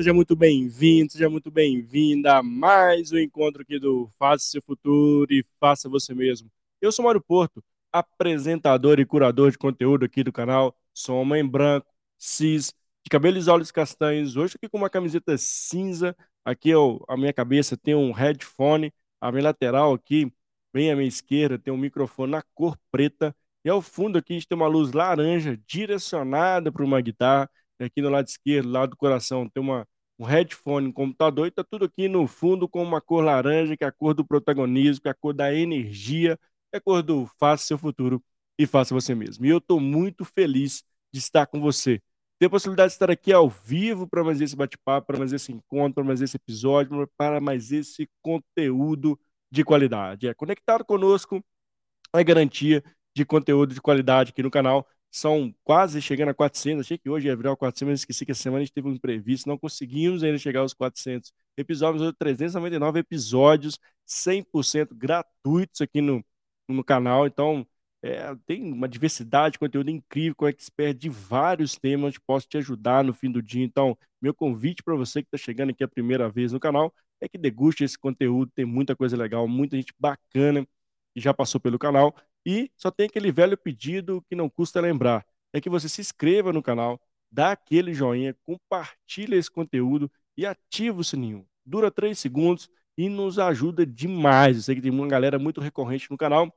Seja muito bem-vindo, seja muito bem-vinda a mais um encontro aqui do Faça Seu Futuro e Faça Você Mesmo. Eu sou Mário Porto, apresentador e curador de conteúdo aqui do canal. Sou homem branco, cis, de cabelos e olhos castanhos. Hoje aqui com uma camiseta cinza. Aqui eu, a minha cabeça tem um headphone. A minha lateral aqui, bem à minha esquerda, tem um microfone na cor preta. E ao fundo aqui a gente tem uma luz laranja direcionada para uma guitarra aqui no lado esquerdo, lado do coração, tem uma, um headphone, um computador, e tá tudo aqui no fundo com uma cor laranja, que é a cor do protagonismo, que é a cor da energia, que é a cor do faça seu futuro e faça você mesmo. E eu estou muito feliz de estar com você. Ter a possibilidade de estar aqui ao vivo para mais esse bate-papo, para mais esse encontro, para mais esse episódio, para mais esse conteúdo de qualidade. É conectado conosco é garantia de conteúdo de qualidade aqui no canal são quase chegando a 400. Achei que hoje ia virar o 400, mas esqueci que essa semana a gente teve um imprevisto. Não conseguimos ainda chegar aos 400 episódios. 399 episódios 100% gratuitos aqui no, no canal. Então, é, tem uma diversidade de conteúdo incrível com expert de vários temas posso te ajudar no fim do dia. Então, meu convite para você que está chegando aqui a primeira vez no canal é que deguste esse conteúdo. Tem muita coisa legal, muita gente bacana que já passou pelo canal. E só tem aquele velho pedido que não custa lembrar: é que você se inscreva no canal, dá aquele joinha, compartilha esse conteúdo e ativa o sininho. Dura três segundos e nos ajuda demais. Eu sei que tem uma galera muito recorrente no canal,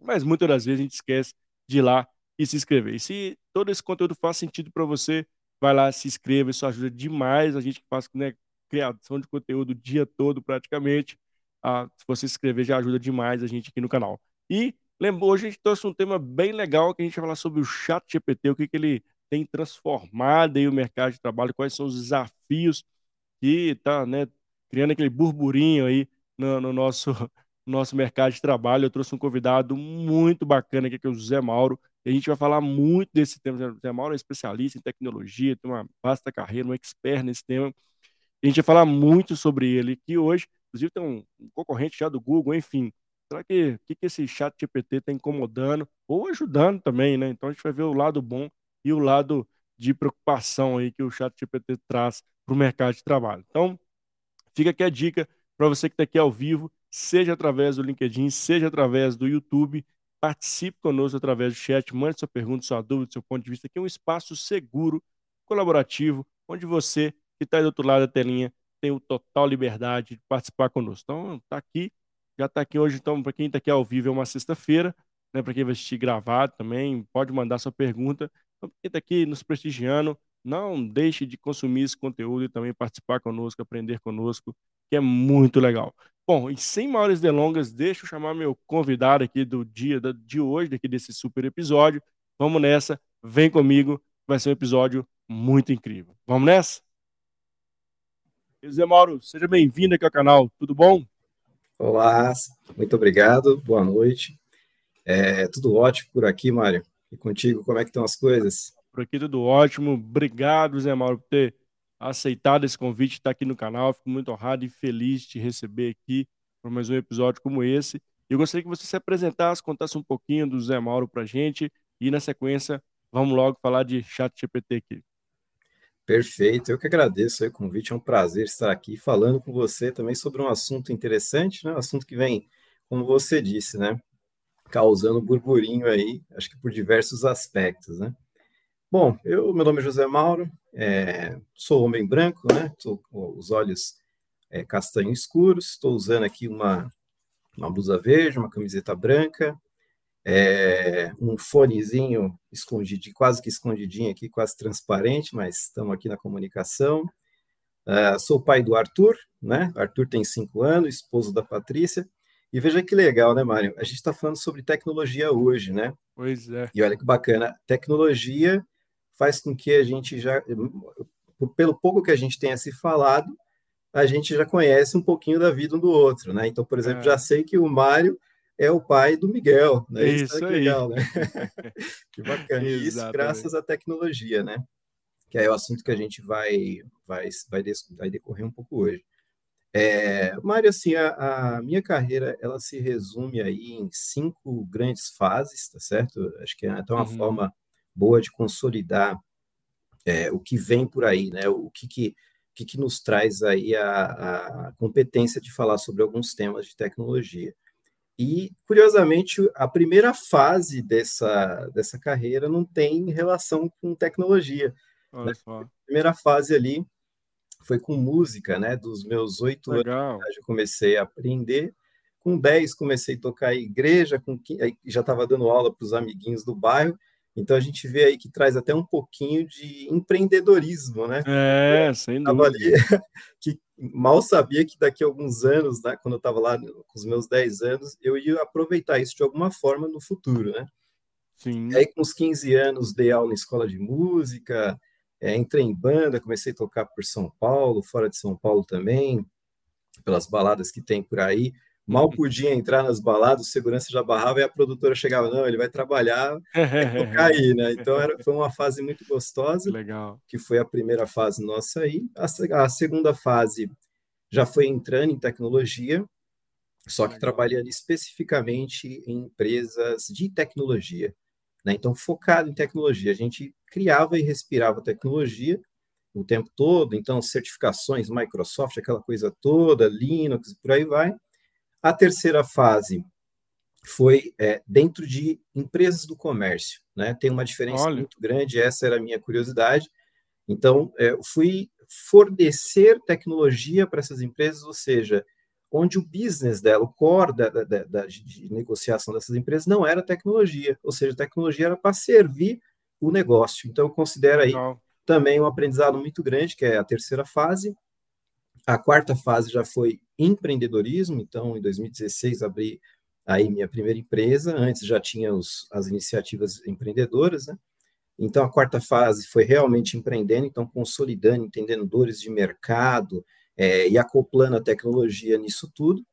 mas muitas das vezes a gente esquece de ir lá e se inscrever. E se todo esse conteúdo faz sentido para você, vai lá, se inscreva, isso ajuda demais a gente que faz né, criação de conteúdo o dia todo praticamente. Ah, se você se inscrever já ajuda demais a gente aqui no canal. E Lembrou, hoje a gente trouxe um tema bem legal que a gente vai falar sobre o chat GPT, o que, que ele tem transformado aí o mercado de trabalho, quais são os desafios que está né, criando aquele burburinho aí no, no nosso, nosso mercado de trabalho. Eu trouxe um convidado muito bacana aqui, que é o José Mauro, e a gente vai falar muito desse tema. O José Mauro é especialista em tecnologia, tem uma vasta carreira, um expert nesse tema. A gente vai falar muito sobre ele, que hoje, inclusive, tem um concorrente já do Google, enfim, Será que que, que esse chat GPT está incomodando ou ajudando também, né? Então a gente vai ver o lado bom e o lado de preocupação aí que o chat GPT traz para o mercado de trabalho. Então, fica aqui a dica para você que está aqui ao vivo, seja através do LinkedIn, seja através do YouTube, participe conosco através do chat, mande sua pergunta, sua dúvida, seu ponto de vista. Aqui é um espaço seguro, colaborativo, onde você que está do outro lado da telinha tem o total liberdade de participar conosco. Então, está aqui já está aqui hoje, então, para quem está aqui ao vivo, é uma sexta-feira, né? Para quem vai assistir gravado também, pode mandar sua pergunta. Então, quem está aqui nos prestigiando, não deixe de consumir esse conteúdo e também participar conosco, aprender conosco, que é muito legal. Bom, e sem maiores delongas, deixa eu chamar meu convidado aqui do dia de hoje, daqui desse super episódio. Vamos nessa, vem comigo, vai ser um episódio muito incrível. Vamos nessa? José Mauro, seja bem-vindo aqui ao canal, tudo bom? Olá, muito obrigado, boa noite. É, tudo ótimo por aqui, Mário. E contigo, como é que estão as coisas? Por aqui tudo ótimo. Obrigado, Zé Mauro, por ter aceitado esse convite, estar aqui no canal. Fico muito honrado e feliz de te receber aqui para mais um episódio como esse. Eu gostaria que você se apresentasse, contasse um pouquinho do Zé Mauro para gente e, na sequência, vamos logo falar de chat GPT aqui. Perfeito, eu que agradeço o convite, é um prazer estar aqui falando com você também sobre um assunto interessante, né? Um assunto que vem, como você disse, né? Causando burburinho aí, acho que por diversos aspectos, né? Bom, eu, meu nome é José Mauro, é, sou homem branco, né? Estou com os olhos é, castanho escuros, estou usando aqui uma, uma blusa verde, uma camiseta branca, é, um fonezinho escondido, quase que escondidinho aqui, quase transparente, mas estamos aqui na comunicação. Uh, sou pai do Arthur, né? Arthur tem cinco anos, esposo da Patrícia. E veja que legal, né, Mário? A gente está falando sobre tecnologia hoje, né? Pois é. E olha que bacana, tecnologia faz com que a gente já, pelo pouco que a gente tenha se falado, a gente já conhece um pouquinho da vida um do outro, né? Então, por exemplo, é. já sei que o Mário é o pai do Miguel, né? Isso, isso é legal, né? que bacana. E isso graças à tecnologia, né? Que é o assunto que a gente vai vai vai, vai decorrer um pouco hoje. É, Mário, assim, a, a, minha carreira ela se resume aí em cinco grandes fases, tá certo? Acho que é até uma uhum. forma boa de consolidar é, o que vem por aí, né? O que, que, que, que nos traz aí a, a competência de falar sobre alguns temas de tecnologia. E, curiosamente, a primeira fase dessa, dessa carreira não tem relação com tecnologia. Olha né? só. A primeira fase ali foi com música, né? Dos meus oito anos, eu comecei a aprender. Com dez, comecei a tocar igreja, com já estava dando aula para os amiguinhos do bairro. Então a gente vê aí que traz até um pouquinho de empreendedorismo, né? É, sem dúvida. Ali, que mal sabia que daqui a alguns anos, né, quando eu estava lá com os meus 10 anos, eu ia aproveitar isso de alguma forma no futuro, né? Sim. E aí com os 15 anos dei aula em escola de música, é, entrei em banda, comecei a tocar por São Paulo, fora de São Paulo também, pelas baladas que tem por aí. Mal podia entrar nas baladas, o segurança já barrava e a produtora chegava, não, ele vai trabalhar, vai tocar aí, né? Então era, foi uma fase muito gostosa, Legal. que foi a primeira fase nossa aí. A, a segunda fase já foi entrando em tecnologia, só que trabalhando especificamente em empresas de tecnologia, né? Então focado em tecnologia, a gente criava e respirava tecnologia o tempo todo, então certificações, Microsoft, aquela coisa toda, Linux, por aí vai a terceira fase foi é, dentro de empresas do comércio, né? Tem uma diferença Olha. muito grande, essa era a minha curiosidade. Então, é, fui fornecer tecnologia para essas empresas, ou seja, onde o business dela, o core da, da, da de negociação dessas empresas não era tecnologia, ou seja, tecnologia era para servir o negócio. Então, eu considero aí Legal. também um aprendizado muito grande, que é a terceira fase. A quarta fase já foi empreendedorismo, então em 2016 abri aí minha primeira empresa, antes já tinha os, as iniciativas empreendedoras, né? Então a quarta fase foi realmente empreendendo, então consolidando, entendendo dores de mercado é, e acoplando a tecnologia nisso tudo.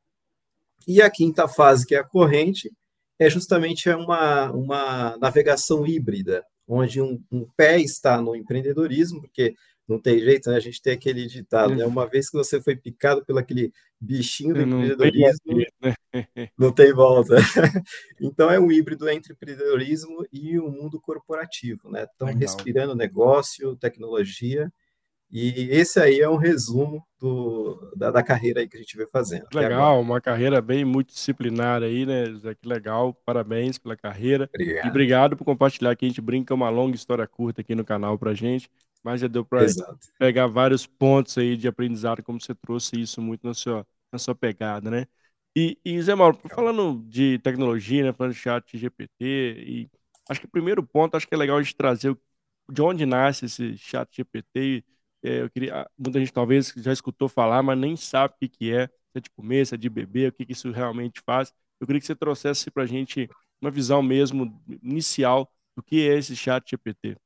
E a quinta fase, que é a corrente, é justamente uma, uma navegação híbrida, onde um, um pé está no empreendedorismo, porque não tem jeito, né? A gente tem aquele ditado, né? Uma vez que você foi picado pelo aquele bichinho do empreendedorismo, né? não tem volta. então é um híbrido entre empreendedorismo e o mundo corporativo, né? Estão respirando negócio, tecnologia, e esse aí é um resumo do, da, da, carreira aí que a gente vem fazendo. Legal, uma carreira bem multidisciplinar aí, né, José? Que legal, parabéns pela carreira. Obrigado. E obrigado por compartilhar que a gente brinca uma longa história curta aqui no canal pra gente mas já deu para pegar vários pontos aí de aprendizado, como você trouxe isso muito na sua, na sua pegada, né? E, e Zé Mauro, falando de tecnologia, né, falando de chat GPT, e acho que o primeiro ponto, acho que é legal a gente trazer de onde nasce esse chat GPT. É, eu queria, muita gente talvez já escutou falar, mas nem sabe o que, que é, se é de comer, se é de beber, o que, que isso realmente faz. Eu queria que você trouxesse para a gente uma visão mesmo inicial do que é esse chat GPT.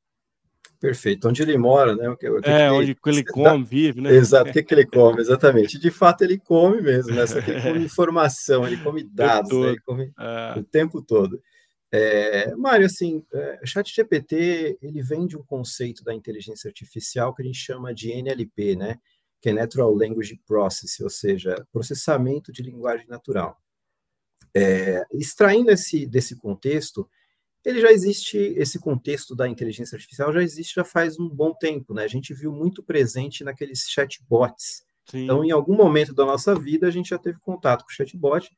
Perfeito. Onde ele mora, né? O que, o que é, onde ele, ele come, vive, né? Exato, o que, que ele come, exatamente. De fato, ele come mesmo, né? Só que ele come informação, ele come dados, né? ele come é. o tempo todo. É, Mário, assim, é, chat GPT, ele vem de um conceito da inteligência artificial que a gente chama de NLP, né? Que é Natural Language Processing, ou seja, processamento de linguagem natural. É, extraindo esse, desse contexto, ele já existe, esse contexto da inteligência artificial já existe já faz um bom tempo, né? A gente viu muito presente naqueles chatbots. Sim. Então, em algum momento da nossa vida, a gente já teve contato com o chatbot.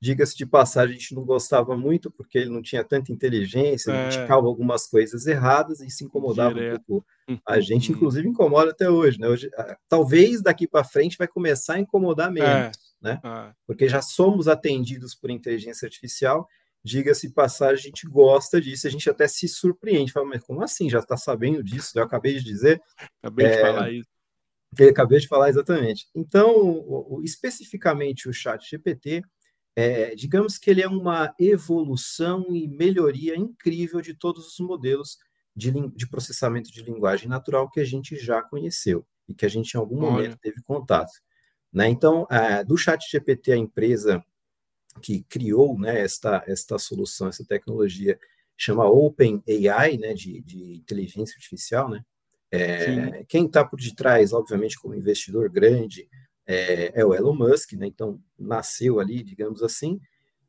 Diga-se de passagem, a gente não gostava muito, porque ele não tinha tanta inteligência, é. ele indicava algumas coisas erradas e se incomodava Direto. um pouco. A gente, uhum. inclusive, incomoda até hoje, né? Hoje, talvez daqui para frente vai começar a incomodar menos, é. né? É. Porque já somos atendidos por inteligência artificial diga-se passagem, a gente gosta disso, a gente até se surpreende, fala, mas como assim? Já está sabendo disso? Eu acabei de dizer. Acabei é, de falar isso. Acabei de falar exatamente. Então, o, o, especificamente o Chat GPT, é, digamos que ele é uma evolução e melhoria incrível de todos os modelos de, de processamento de linguagem natural que a gente já conheceu e que a gente em algum Olha. momento teve contato. Né? Então, é, do Chat GPT, a empresa que criou né, esta, esta solução, essa tecnologia, chama OpenAI, né, de, de inteligência artificial, né? É, quem está por detrás, obviamente, como investidor grande, é, é, o Elon Musk, né? Então, nasceu ali, digamos assim.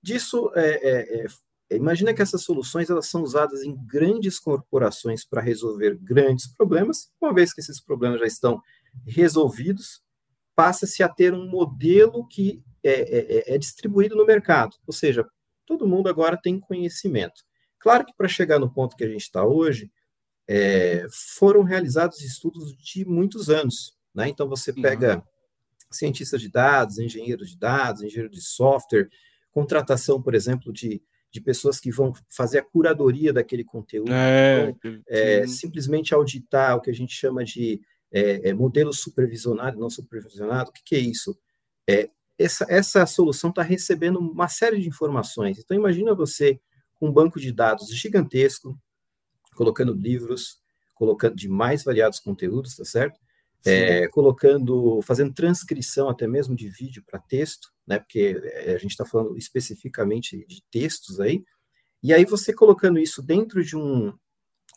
Disso, é, é, é imagina que essas soluções elas são usadas em grandes corporações para resolver grandes problemas. Uma vez que esses problemas já estão resolvidos, passa-se a ter um modelo que é, é, é, é distribuído no mercado. Ou seja, todo mundo agora tem conhecimento. Claro que para chegar no ponto que a gente está hoje, é, foram realizados estudos de muitos anos. Né? Então, você pega uhum. cientistas de dados, engenheiros de dados, engenheiro de software, contratação, por exemplo, de, de pessoas que vão fazer a curadoria daquele conteúdo, é, é, simplesmente auditar o que a gente chama de é, é modelo supervisionado, não supervisionado. O que, que é isso? É, essa, essa solução está recebendo uma série de informações. Então, imagina você com um banco de dados gigantesco, colocando livros, colocando de mais variados conteúdos, tá certo? É, colocando, fazendo transcrição até mesmo de vídeo para texto, né? Porque é, a gente está falando especificamente de textos aí. E aí você colocando isso dentro de um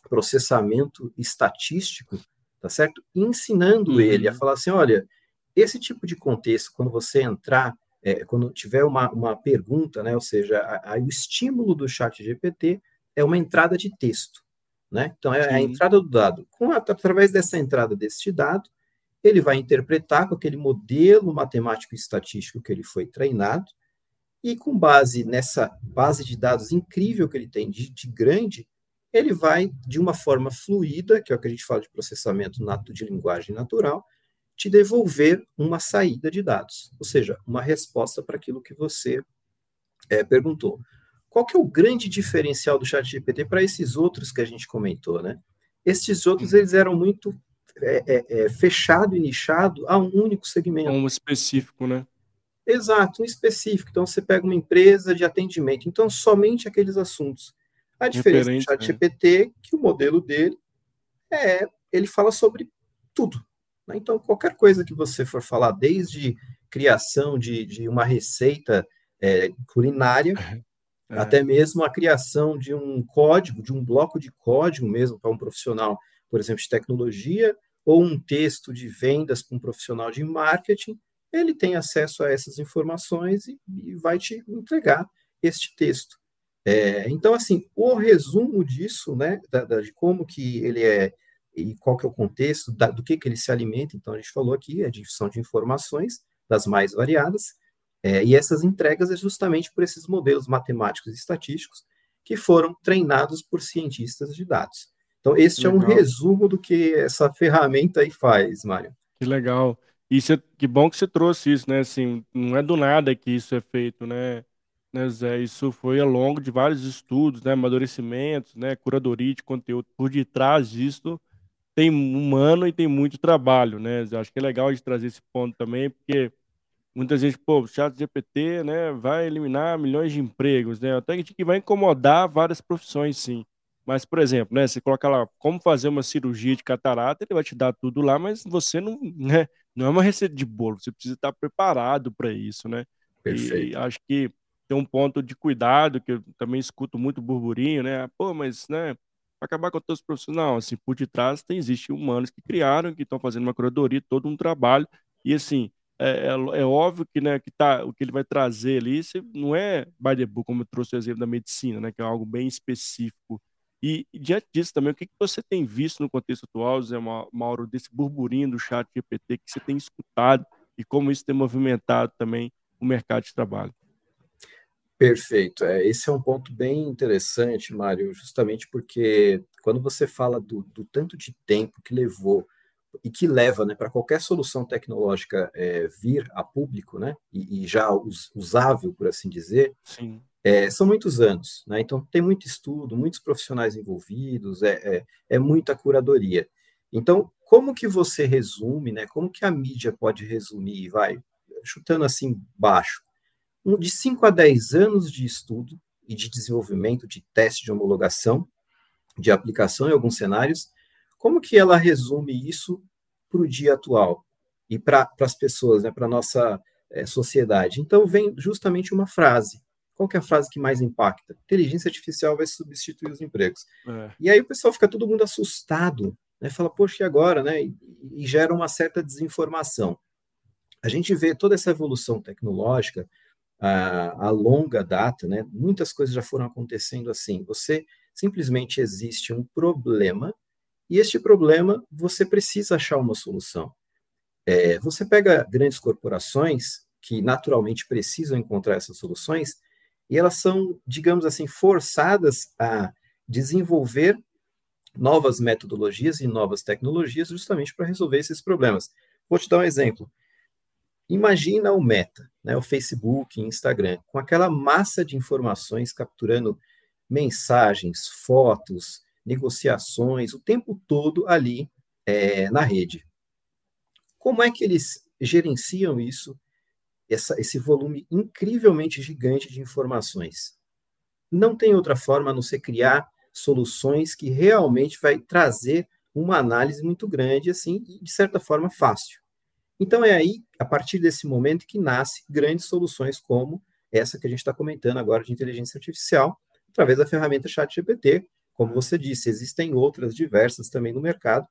processamento estatístico, tá certo? Ensinando uhum. ele a falar assim, olha, esse tipo de contexto, quando você entrar, é, quando tiver uma, uma pergunta, né? Ou seja, a, a, o estímulo do chat GPT é uma entrada de texto. Né? Então, é Sim. a entrada do dado. Com a, através dessa entrada deste dado, ele vai interpretar com aquele modelo matemático e estatístico que ele foi treinado, e com base nessa base de dados incrível que ele tem, de, de grande, ele vai, de uma forma fluida, que é o que a gente fala de processamento nato de linguagem natural, te devolver uma saída de dados, ou seja, uma resposta para aquilo que você é, perguntou. Qual que é o grande diferencial do chat GPT para esses outros que a gente comentou, né? Esses outros, eles eram muito é, é, é, fechado e nichado a um único segmento. Um específico, né? Exato, um específico. Então, você pega uma empresa de atendimento, então somente aqueles assuntos. A diferença do chat GPT é que o modelo dele é, ele fala sobre tudo. Né? Então, qualquer coisa que você for falar, desde criação de, de uma receita é, culinária, É. Até mesmo a criação de um código, de um bloco de código mesmo para um profissional, por exemplo, de tecnologia, ou um texto de vendas para um profissional de marketing, ele tem acesso a essas informações e, e vai te entregar este texto. É, então, assim, o resumo disso, né, da, da, de como que ele é e qual que é o contexto, da, do que que ele se alimenta, então a gente falou aqui, a difusão de informações das mais variadas, é, e essas entregas é justamente por esses modelos matemáticos e estatísticos que foram treinados por cientistas de dados. Então, este é um resumo do que essa ferramenta aí faz, Mário. Que legal. E cê, que bom que você trouxe isso, né? Assim, não é do nada que isso é feito, né? Né Zé? Isso foi ao longo de vários estudos, né? Amadurecimentos, né? Curadoria de conteúdo. Por detrás disso tem humano e tem muito trabalho, né? Eu acho que é legal a gente trazer esse ponto também, porque muita gente, pô, o chat GPT, né, vai eliminar milhões de empregos, né? Até que vai incomodar várias profissões, sim. Mas, por exemplo, né, você coloca lá como fazer uma cirurgia de catarata, ele vai te dar tudo lá, mas você não, né, não é uma receita de bolo, você precisa estar preparado para isso, né? Perfeito. E acho que tem um ponto de cuidado que eu também escuto muito burburinho, né? Pô, mas, né, acabar com todos os profissionais, assim, por detrás tem existe humanos que criaram, que estão fazendo uma curadoria, todo um trabalho, e assim, é, é, é, óbvio que, né, que tá, o que ele vai trazer ali não é by the book, como eu trouxe o exemplo da medicina, né, que é algo bem específico. E, e diante disso também, o que, que você tem visto no contexto atual, Zé Mauro, desse burburinho do chat GPT que você tem escutado e como isso tem movimentado também o mercado de trabalho? Perfeito. É, esse é um ponto bem interessante, Mário, justamente porque quando você fala do, do tanto de tempo que levou e que leva né, para qualquer solução tecnológica é, vir a público, né, e, e já us, usável, por assim dizer, é, são muitos anos. Né, então, tem muito estudo, muitos profissionais envolvidos, é, é, é, muita curadoria. Então, como que você resume, né, como que a mídia pode resumir, vai, chutando assim baixo, de 5 a 10 anos de estudo e de desenvolvimento de teste de homologação, de aplicação em alguns cenários, como que ela resume isso para o dia atual e para as pessoas, né, para a nossa é, sociedade? Então, vem justamente uma frase. Qual que é a frase que mais impacta? Inteligência artificial vai substituir os empregos. É. E aí o pessoal fica todo mundo assustado, né? Fala, poxa, e agora, né? E, e gera uma certa desinformação. A gente vê toda essa evolução tecnológica a, a longa data, né? Muitas coisas já foram acontecendo assim. Você simplesmente existe um problema e este problema você precisa achar uma solução. É, você pega grandes corporações que naturalmente precisam encontrar essas soluções e elas são, digamos assim, forçadas a desenvolver novas metodologias e novas tecnologias justamente para resolver esses problemas. Vou te dar um exemplo. Imagina o Meta, né, o Facebook, Instagram, com aquela massa de informações capturando mensagens, fotos, negociações, o tempo todo ali é, na rede. Como é que eles gerenciam isso, essa, esse volume incrivelmente gigante de informações? Não tem outra forma a não ser criar soluções que realmente vai trazer uma análise muito grande, assim, e de certa forma fácil. Então é aí, a partir desse momento, que nasce grandes soluções como essa que a gente está comentando agora de inteligência artificial, através da ferramenta ChatGPT. Como você disse, existem outras diversas também no mercado.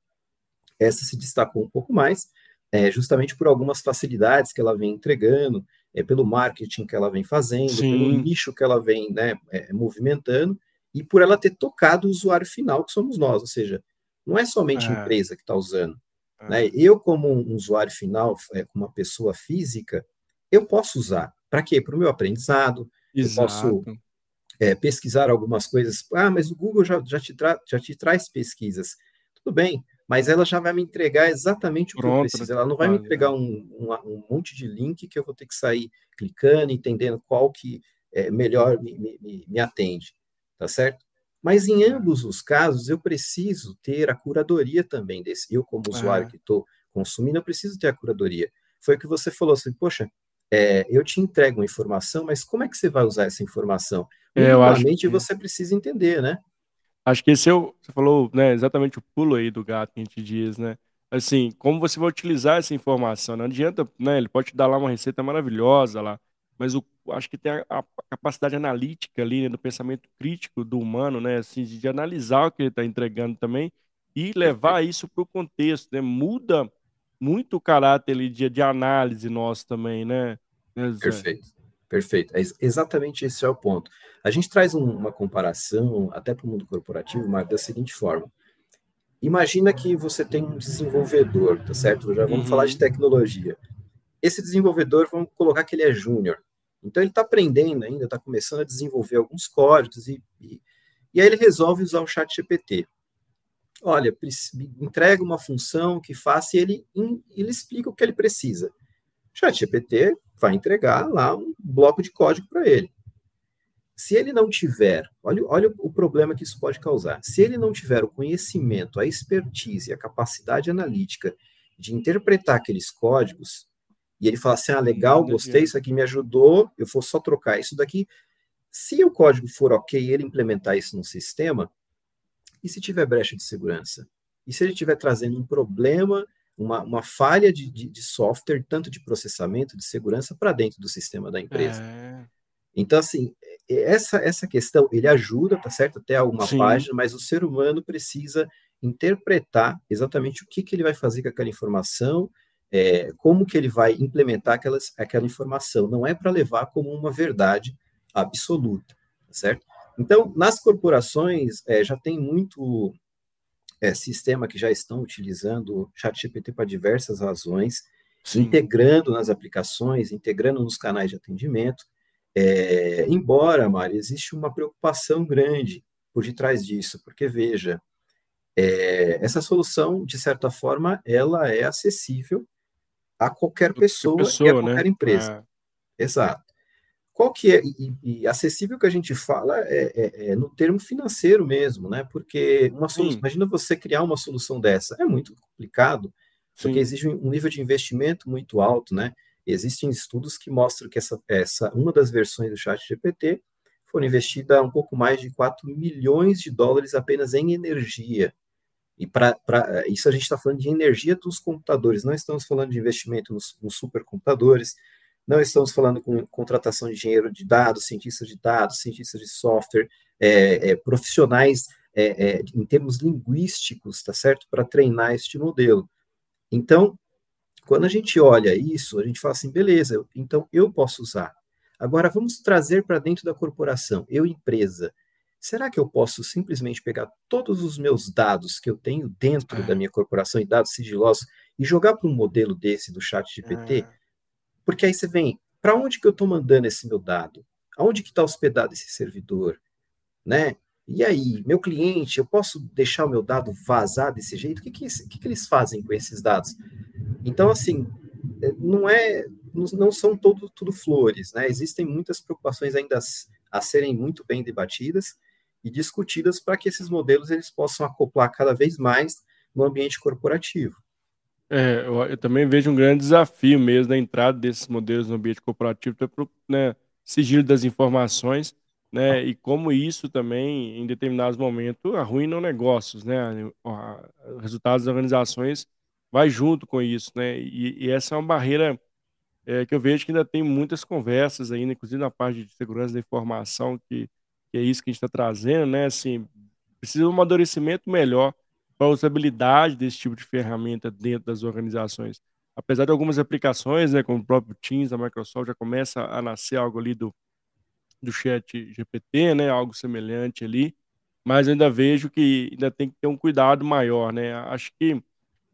Essa se destacou um pouco mais, é, justamente por algumas facilidades que ela vem entregando, é, pelo marketing que ela vem fazendo, Sim. pelo nicho que ela vem né, é, movimentando, e por ela ter tocado o usuário final, que somos nós, ou seja, não é somente a é. empresa que está usando. Né? Eu, como um usuário final, é, como uma pessoa física, eu posso usar. Para quê? Para o meu aprendizado, Exato. eu posso é, pesquisar algumas coisas. Ah, mas o Google já, já, te já te traz pesquisas. Tudo bem, mas ela já vai me entregar exatamente o Pronto, que eu preciso. Ela não vai me entregar um, um, um, monte de link que eu vou ter que sair clicando, entendendo qual que é, melhor me, me, me atende tá certo? Mas em ambos os casos, eu preciso ter a curadoria também desse. Eu, como usuário é. que estou consumindo, eu preciso ter a curadoria. Foi o que você falou assim, poxa, é, eu te entrego uma informação, mas como é que você vai usar essa informação? É, Minimamente que... você precisa entender, né? Acho que esse é o, você falou, né, exatamente o pulo aí do gato que a gente diz, né? Assim, como você vai utilizar essa informação? Não adianta, né? Ele pode te dar lá uma receita maravilhosa lá, mas o, acho que tem a, a capacidade analítica ali, né, do pensamento crítico do humano, né, assim, de, de analisar o que ele está entregando também e levar isso para o contexto, né, muda muito o caráter ali de, de análise nosso também, né? né perfeito, perfeito. É, exatamente esse é o ponto. A gente traz um, uma comparação até para o mundo corporativo, mas da seguinte forma. Imagina que você tem um desenvolvedor, tá certo? Já vamos uhum. falar de uhum. tecnologia. Esse desenvolvedor, vamos colocar que ele é júnior. Então ele está aprendendo ainda, está começando a desenvolver alguns códigos e, e, e, aí ele resolve usar o chat GPT. Olha, entrega uma função que faça e ele, ele explica o que ele precisa. O chat GPT vai entregar lá um bloco de código para ele. Se ele não tiver, olha, olha o problema que isso pode causar. Se ele não tiver o conhecimento, a expertise, a capacidade analítica de interpretar aqueles códigos, e ele fala assim: ah, legal, gostei, isso aqui me ajudou, eu vou só trocar isso daqui. Se o código for ok e ele implementar isso no sistema, e se tiver brecha de segurança? E se ele estiver trazendo um problema, uma, uma falha de, de, de, software, tanto de processamento, de segurança, para dentro do sistema da empresa? É. Então, assim, essa, essa questão, ele ajuda, tá certo? Até alguma Sim. página, mas o ser humano precisa interpretar exatamente o que, que ele vai fazer com aquela informação, é, como que ele vai implementar aquelas, aquela informação. Não é para levar como uma verdade absoluta, tá certo? Então, nas corporações, é, já tem muito é, sistema que já estão utilizando o ChatGPT para diversas razões, Sim. integrando nas aplicações, integrando nos canais de atendimento. É, embora, Mari, existe uma preocupação grande por detrás disso, porque veja, é, essa solução, de certa forma, ela é acessível a qualquer pessoa, pessoa e a qualquer né? empresa. É. Exato. Qual que é, e, e, acessível que a gente fala é, é, é, no termo financeiro mesmo, né? Porque uma solução, imagina você criar uma solução dessa, é muito complicado, porque Sim. exige um nível de investimento muito alto, né? Existem estudos que mostram que essa, essa uma das versões do Chat GPT foram investida um pouco mais de 4 milhões de dólares apenas em energia. E para isso a gente está falando de energia dos computadores, não estamos falando de investimento nos, nos supercomputadores, não estamos falando com contratação de engenheiro de dados, cientistas de dados, cientistas de software, é, é, profissionais é em termos linguísticos, tá certo? Para treinar este modelo. Então, quando a gente olha isso, a gente fala assim, beleza, então eu posso usar. Agora, vamos trazer para dentro da corporação, eu, empresa. Será que eu posso simplesmente pegar todos os meus dados que eu tenho dentro da minha corporação e dados sigilosos e jogar para um modelo desse do chat GPT? Porque aí você vem, para onde que eu estou mandando esse meu dado? Aonde que está hospedado esse servidor? Né? E aí, meu cliente, eu posso deixar o meu dado vazar desse jeito? O que, que, que, que eles fazem com esses dados? Então, assim, é, não é, não são todo, tudo flores, né? Existem muitas preocupações ainda a serem muito bem debatidas e discutidas para que esses modelos eles possam acoplar cada vez mais no ambiente corporativo. É, eu, eu, também vejo um grande desafio mesmo na entrada desses modelos no ambiente corporativo, para né, sigilo das informações, né, e como isso também, em determinados momentos, arruina negócios, né, os resultados das organizações vai junto com isso, né, e, e essa é uma barreira é, que eu vejo que ainda tem muitas conversas ainda, inclusive na parte de segurança da informação, que, que é isso que a gente está trazendo, né, assim, precisa de um amadurecimento melhor para a usabilidade desse tipo de ferramenta dentro das organizações. Apesar de algumas aplicações, né, como o próprio Teams da Microsoft, já começa a nascer algo ali do, do chat GPT, né, algo semelhante ali, mas ainda vejo que ainda tem que ter um cuidado maior, né? Acho que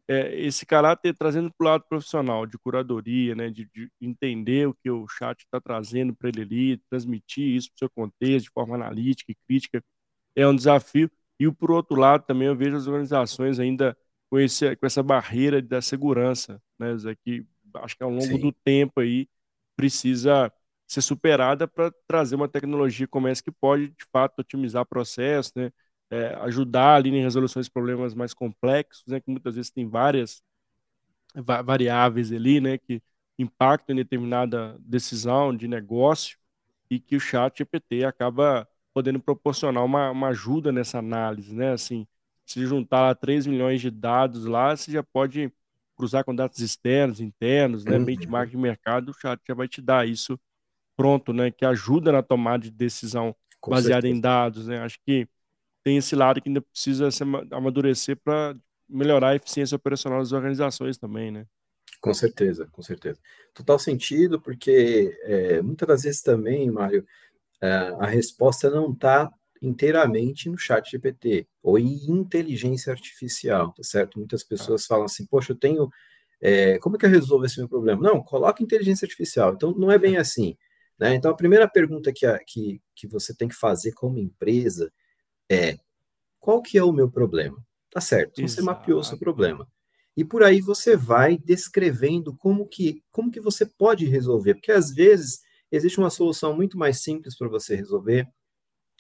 é, esse caráter trazendo para o lado profissional, de curadoria, né, de, de entender o que o chat está trazendo para ele ali, transmitir isso para o seu contexto de forma analítica e crítica, é um desafio. E por outro lado, também eu vejo as organizações ainda com, esse, com essa barreira da segurança, né, Zé, que acho que ao longo Sim. do tempo aí precisa ser superada para trazer uma tecnologia como essa que pode, de fato, otimizar processos, né, é, ajudar ali em resoluções de problemas mais complexos, né, que muitas vezes tem várias variáveis ali, né, que impactam em determinada decisão de negócio e que o chat GPT acaba podendo proporcionar uma, uma ajuda nessa análise, né? Assim, se juntar 3 milhões de dados lá, você já pode cruzar com dados externos, internos, né? Uhum. Benchmark de mercado, o chat já vai te dar isso pronto, né? Que ajuda na tomada de decisão com baseada certeza. em dados, né? Acho que tem esse lado que ainda precisa se amadurecer para melhorar a eficiência operacional das organizações também, né? Com certeza, com certeza. Total sentido, porque é, muitas das vezes também, Mário, é, a resposta não está inteiramente no chat GPT ou em inteligência artificial, tá certo? Muitas pessoas falam assim, poxa, eu tenho, é, como é que eu resolvo esse meu problema? Não, coloca inteligência artificial. Então, não é bem assim. Né? Então, a primeira pergunta que, a, que, que você tem que fazer como empresa é, qual que é o meu problema? Tá certo, você Exato. mapeou o seu problema. E por aí você vai descrevendo como que, como que você pode resolver, porque às vezes existe uma solução muito mais simples para você resolver.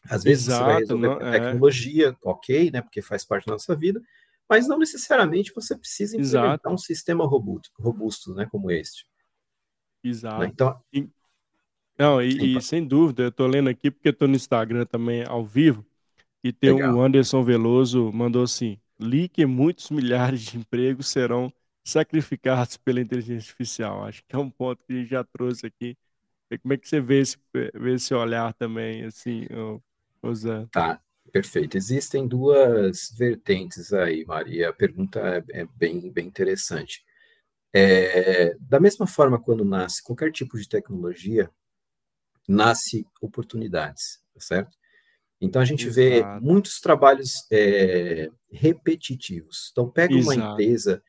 Às vezes Exato, você vai resolver não, com é. tecnologia, é. ok, né? Porque faz parte da nossa vida, mas não necessariamente você precisa implementar Exato. um sistema robusto, robusto, né? Como este. Exato. Né? Então, e, não, e, e, sem dúvida, eu estou lendo aqui porque estou no Instagram também ao vivo, e tem o Anderson Veloso mandou assim: li que muitos milhares de empregos serão sacrificados pela inteligência artificial. Acho que é um ponto que a gente já trouxe aqui como é que você vê esse, vê esse olhar também, assim, Zé? Tá, perfeito. Existem duas vertentes aí, Maria. A pergunta é, é bem, bem interessante. É, da mesma forma, quando nasce qualquer tipo de tecnologia, nasce oportunidades, tá certo? Então a gente Exato. vê muitos trabalhos é, repetitivos. Então pega Exato. uma empresa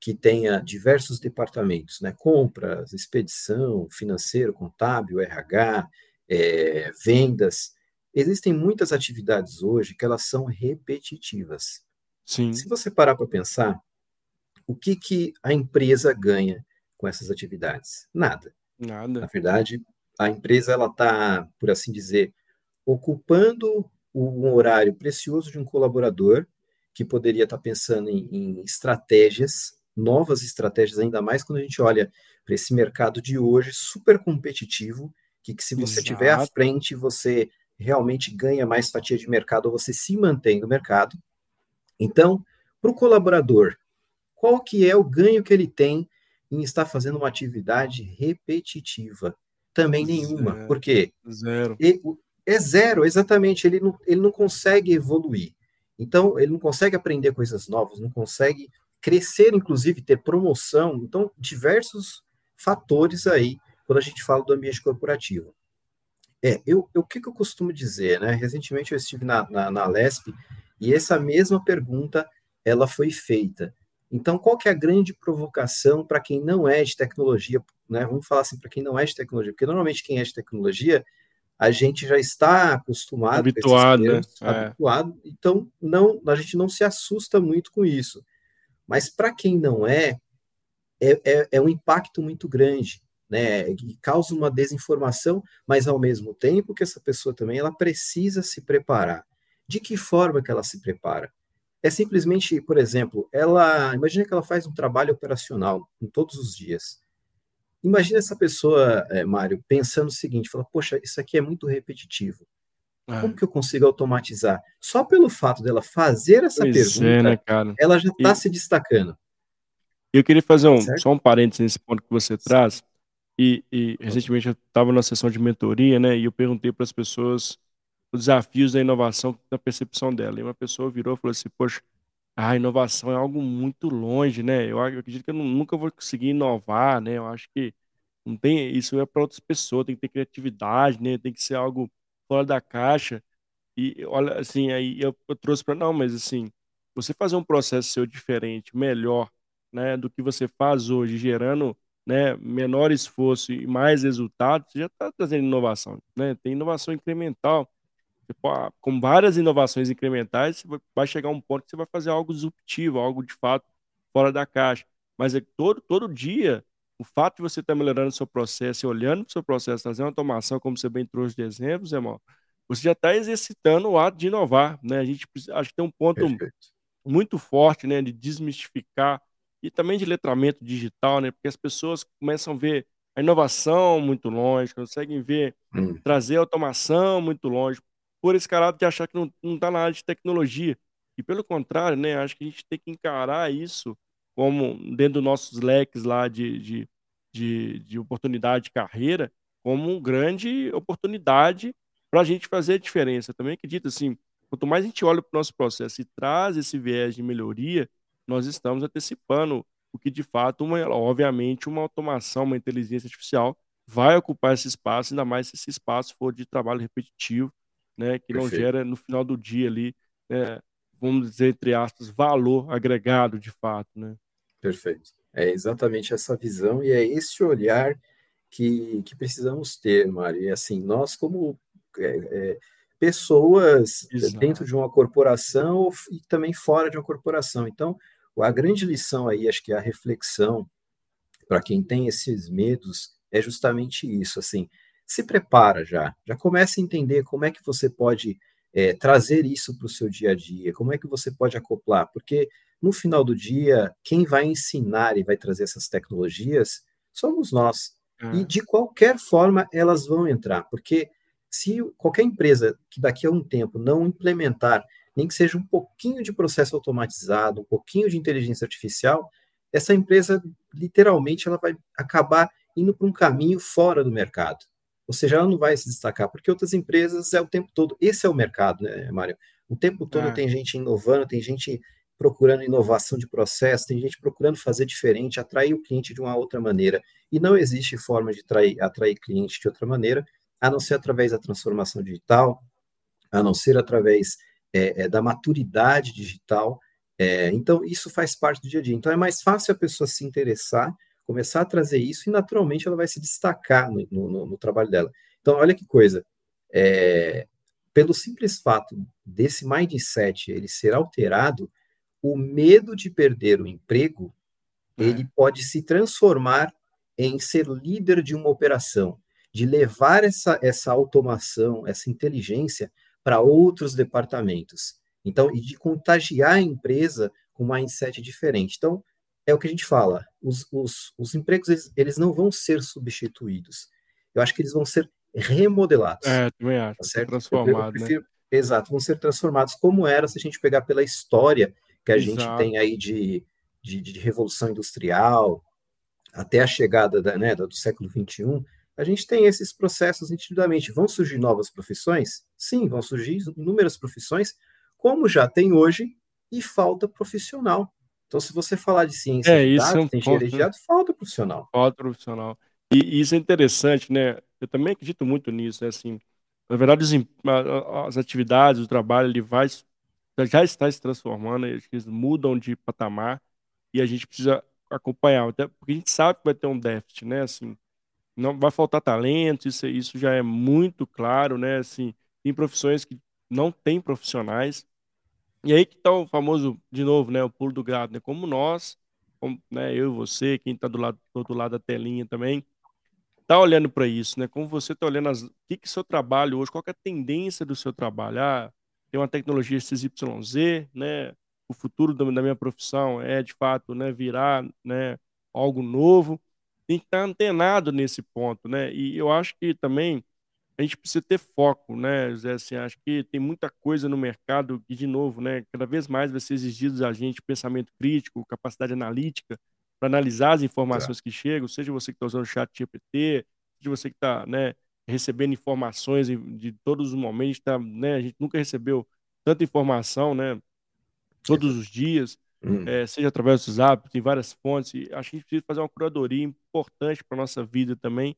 que tenha diversos departamentos, né? Compras, expedição, financeiro, contábil, RH, é, vendas. Existem muitas atividades hoje que elas são repetitivas. Sim. Se você parar para pensar, o que, que a empresa ganha com essas atividades? Nada. Nada. Na verdade, a empresa ela está, por assim dizer, ocupando um horário precioso de um colaborador que poderia estar tá pensando em, em estratégias novas estratégias, ainda mais quando a gente olha para esse mercado de hoje super competitivo, que, que se você Exato. tiver à frente, você realmente ganha mais fatia de mercado ou você se mantém no mercado. Então, para o colaborador, qual que é o ganho que ele tem em estar fazendo uma atividade repetitiva? Também nenhuma. Zero. Por quê? Zero. É zero, exatamente. Ele não, ele não consegue evoluir. Então, ele não consegue aprender coisas novas, não consegue crescer, inclusive, ter promoção. Então, diversos fatores aí quando a gente fala do ambiente corporativo. É, eu, eu, o que, que eu costumo dizer, né? Recentemente eu estive na, na, na LESP e essa mesma pergunta ela foi feita. Então, qual que é a grande provocação para quem não é de tecnologia, né? Vamos falar assim, para quem não é de tecnologia, porque normalmente quem é de tecnologia, a gente já está acostumado, habituado, termos, né? habituado, é. então não, a gente não se assusta muito com isso. Mas para quem não é, é, é, é um impacto muito grande né, que causa uma desinformação, mas ao mesmo tempo que essa pessoa também ela precisa se preparar. De que forma que ela se prepara? É simplesmente, por exemplo, ela imagina que ela faz um trabalho operacional em todos os dias. Imagina essa pessoa, é, Mário, pensando o seguinte: fala, poxa, isso aqui é muito repetitivo. É. Como que eu consigo automatizar? Só pelo fato dela fazer essa pois pergunta, é, né, ela já está se destacando. Eu queria fazer um, só um parênteses nesse ponto que você traz. E, e recentemente eu estava numa sessão de mentoria, né? E eu perguntei para as pessoas os desafios da inovação na percepção dela. E uma pessoa virou e falou assim: Poxa, a inovação é algo muito longe, né? Eu, acredito que eu nunca vou conseguir inovar, né? Eu acho que não tem isso é para outras pessoas, tem que ter criatividade, né? Tem que ser algo fora da caixa. E olha, assim, aí eu, eu trouxe para não, mas assim, você fazer um processo seu diferente, melhor, né, do que você faz hoje, gerando né, menor esforço e mais resultado, já está trazendo inovação. Né? Tem inovação incremental. Com várias inovações incrementais, você vai chegar a um ponto que você vai fazer algo disruptivo, algo de fato fora da caixa. Mas é todo, todo dia, o fato de você estar tá melhorando o seu processo, olhando para o seu processo, trazendo automação, como você bem trouxe de exemplos, irmão, você já está exercitando o ato de inovar. Né? A gente acho que tem um ponto Perfeito. muito forte né, de desmistificar e também de letramento digital, né? Porque as pessoas começam a ver a inovação muito longe, conseguem ver hum. trazer automação muito longe, por esse caráter de achar que não está na área de tecnologia. E pelo contrário, né? Acho que a gente tem que encarar isso como dentro dos nossos leques lá de, de, de, de oportunidade de carreira, como uma grande oportunidade para a gente fazer a diferença. Também acredito assim, quanto mais a gente olha para o nosso processo e traz esse viés de melhoria, nós estamos antecipando o que de fato, uma, obviamente, uma automação, uma inteligência artificial vai ocupar esse espaço, ainda mais se esse espaço for de trabalho repetitivo, né, que não gera no final do dia ali, né, vamos dizer entre aspas, valor agregado de fato, né? Perfeito. É exatamente essa visão e é esse olhar que, que precisamos ter, Mário. E assim, nós como é, é, pessoas Exato. dentro de uma corporação e também fora de uma corporação. Então, a grande lição aí, acho que é a reflexão para quem tem esses medos é justamente isso, assim, se prepara já, já comece a entender como é que você pode é, trazer isso para o seu dia a dia, como é que você pode acoplar, porque no final do dia, quem vai ensinar e vai trazer essas tecnologias somos nós. E é. de qualquer forma elas vão entrar, porque se qualquer empresa que daqui a um tempo não implementar nem que seja um pouquinho de processo automatizado, um pouquinho de inteligência artificial, essa empresa literalmente ela vai acabar indo para um caminho fora do mercado. Seja, ela não vai se destacar, porque outras empresas é o tempo todo. Esse é o mercado, né, Mário? O tempo todo é. tem gente inovando, tem gente procurando inovação de processo, tem gente procurando fazer diferente, atrair o cliente de uma outra maneira. E não existe forma de atrair, atrair cliente de outra maneira, a não ser através da transformação digital, a não ser através é, é, da maturidade digital. É, então, isso faz parte do dia a dia. Então, é mais fácil a pessoa se interessar, começar a trazer isso e, naturalmente, ela vai se destacar no, no, no trabalho dela. Então, olha que coisa. É, pelo simples fato desse mindset ele ser alterado, o medo de perder o emprego é. ele pode se transformar em ser líder de uma operação, de levar essa, essa automação, essa inteligência para outros departamentos. Então, e de contagiar a empresa com um mindset diferente. Então, é o que a gente fala, os, os, os empregos, eles, eles, não vão ser substituídos. Eu acho que eles vão ser remodelados. É, também acho. Tá certo? Transformados, né? Exato, vão ser transformados como era se a gente pegar pela história que a Exato. gente tem aí de, de, de, Revolução Industrial, até a chegada da, né, do século XXI, a gente tem esses processos nitidamente. Vão surgir novas profissões? Sim, vão surgir inúmeras profissões, como já tem hoje, e falta profissional. Então, se você falar de ciência é, de dados, é um tem engenharia de dados, falta profissional. Falta profissional. E, e isso é interessante, né? Eu também acredito muito nisso, né? Assim, na verdade, as atividades, o trabalho, ele vai já está se transformando, eles mudam de patamar e a gente precisa acompanhar, até porque a gente sabe que vai ter um déficit, né? Assim, não vai faltar talento, isso, isso já é muito claro, né? Assim, tem profissões que não têm profissionais. E aí que está o famoso, de novo, né? O pulo do gato, né? Como nós, como, né? Eu e você, quem está do lado do outro lado da telinha também, tá olhando para isso, né? Como você está olhando o que que seu trabalho hoje, qual é a tendência do seu trabalho? Ah, tem uma tecnologia XYZ, né? O futuro da minha profissão é de fato, né, virar, né, algo novo. Tem que estar antenado nesse ponto, né? E eu acho que também a gente precisa ter foco, né, José? Assim, acho que tem muita coisa no mercado que, de novo, né, cada vez mais vai ser exigido da gente pensamento crítico, capacidade analítica para analisar as informações tá. que chegam, seja você que está usando o chat GPT, seja você que está, né, recebendo informações de todos os momentos, tá, né? A gente nunca recebeu tanta informação, né? Todos os dias, hum. é, seja através do WhatsApp, tem várias fontes. Acho que a gente precisa fazer uma curadoria importante para nossa vida também,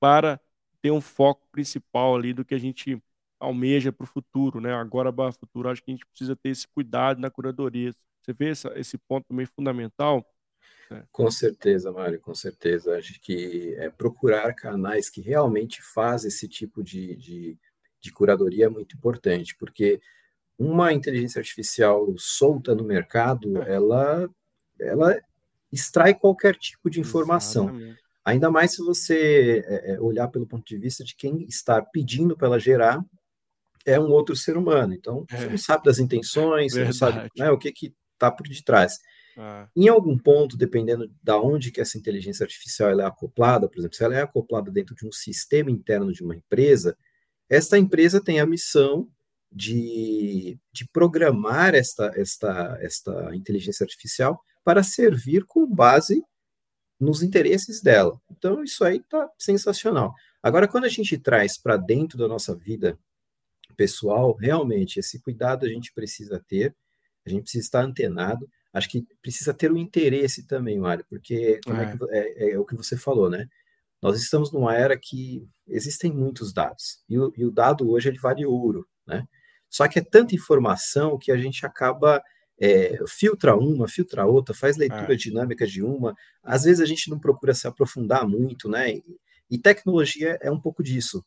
para ter um foco principal ali do que a gente almeja para o futuro, né? Agora para o futuro, acho que a gente precisa ter esse cuidado na curadoria. Você vê essa, esse ponto também fundamental? É. Com certeza, Mário, com certeza. Acho que é, procurar canais que realmente fazem esse tipo de, de, de, curadoria é muito importante, porque uma inteligência artificial solta no mercado, é. ela, ela extrai qualquer tipo de informação. Exatamente. Ainda mais se você é, é, olhar pelo ponto de vista de quem está pedindo para ela gerar é um outro ser humano. Então, você não sabe das intenções, você não sabe né, o que está por detrás. Ah. Em algum ponto, dependendo da onde que essa inteligência artificial ela é acoplada, por exemplo, se ela é acoplada dentro de um sistema interno de uma empresa, esta empresa tem a missão de, de programar esta, esta, esta inteligência artificial para servir com base nos interesses dela. Então, isso aí está sensacional. Agora, quando a gente traz para dentro da nossa vida pessoal, realmente, esse cuidado a gente precisa ter, a gente precisa estar antenado, acho que precisa ter o um interesse também, Mário, porque é. É, que, é, é, o que você falou, né? Nós estamos numa era que existem muitos dados, e o, e o dado hoje ele vale ouro, né? Só que é tanta informação que a gente acaba é, filtra uma, filtra outra, faz leitura é. dinâmica de uma. Às vezes a gente não procura se aprofundar muito, né? E, e tecnologia é um pouco disso.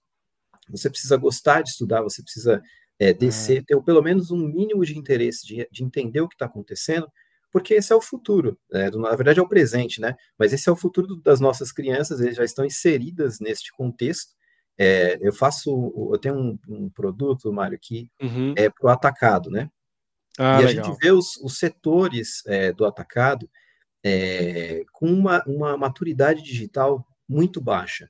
Você precisa gostar de estudar, você precisa é, descer, ter pelo menos um mínimo de interesse de, de entender o que está acontecendo, porque esse é o futuro, né? na verdade é o presente, né? Mas esse é o futuro das nossas crianças, eles já estão inseridas neste contexto. É, eu faço, eu tenho um, um produto, Mário, que uhum. é para o atacado, né? Ah, e a legal. gente vê os, os setores é, do atacado é, com uma, uma maturidade digital muito baixa.